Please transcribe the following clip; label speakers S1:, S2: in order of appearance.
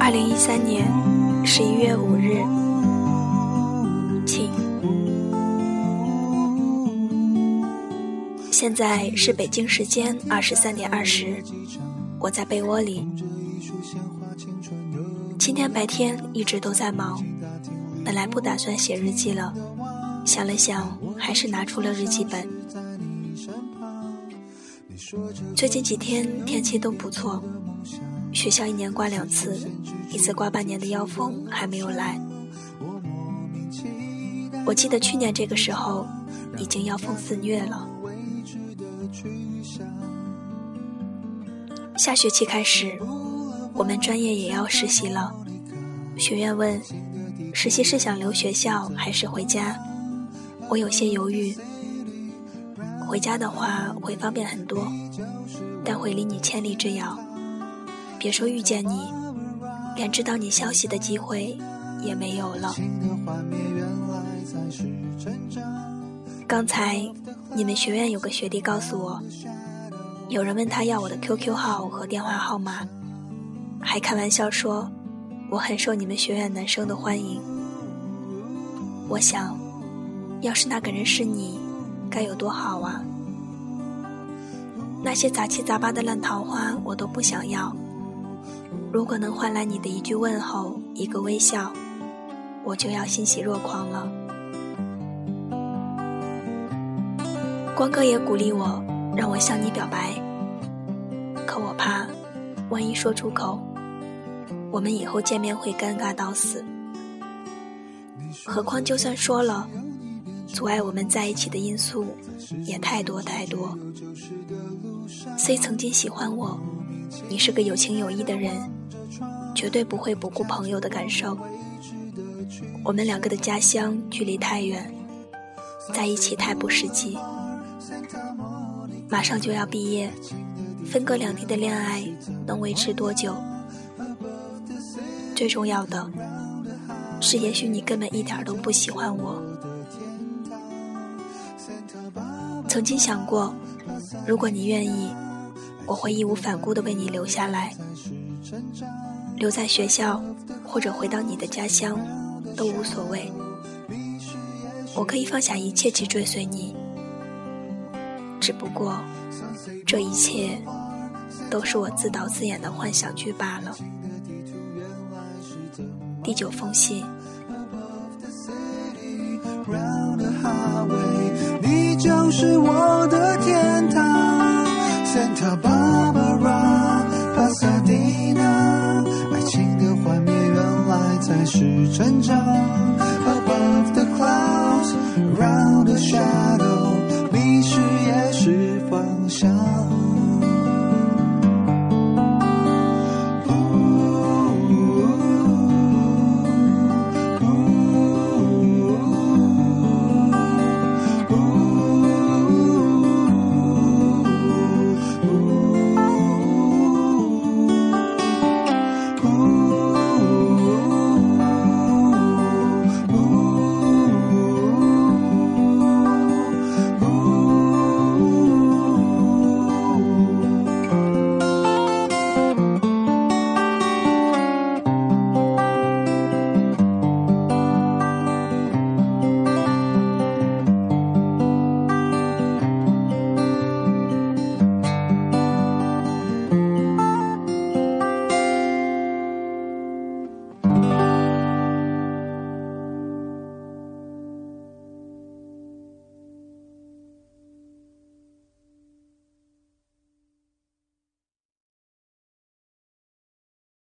S1: 二零一三年十一月五日，请。现在是北京时间二十三点二十，我在被窝里。今天白天一直都在忙，本来不打算写日记了，想了想，还是拿出了日记本。最近几天天气都不错，学校一年刮两次，一次刮半年的妖风还没有来。我记得去年这个时候已经妖风肆虐了。下学期开始，我们专业也要实习了。学院问，实习是想留学校还是回家？我有些犹豫。回家的话会方便很多，但会离你千里之遥。别说遇见你，连知道你消息的机会也没有了。刚才你们学院有个学弟告诉我。有人问他要我的 QQ 号和电话号码，还开玩笑说我很受你们学院男生的欢迎。我想，要是那个人是你，该有多好啊！那些杂七杂八的烂桃花我都不想要。如果能换来你的一句问候、一个微笑，我就要欣喜若狂了。光哥也鼓励我。让我向你表白，可我怕，万一说出口，我们以后见面会尴尬到死。何况就算说了，阻碍我们在一起的因素也太多太多。虽曾经喜欢我，你是个有情有义的人，绝对不会不顾朋友的感受。我们两个的家乡距离太远，在一起太不实际。马上就要毕业，分隔两地的恋爱能维持多久？最重要的是，也许你根本一点都不喜欢我。曾经想过，如果你愿意，我会义无反顾的为你留下来，留在学校或者回到你的家乡都无所谓。我可以放下一切去追随你。只不过，这一切都是我自导自演的幻想剧罢了。第九封信。将是我的天堂，Santa Barbara，Pasadena，爱情的幻灭原来才是成长
S2: ，Above the clouds，Round the shadow，迷失也是方向。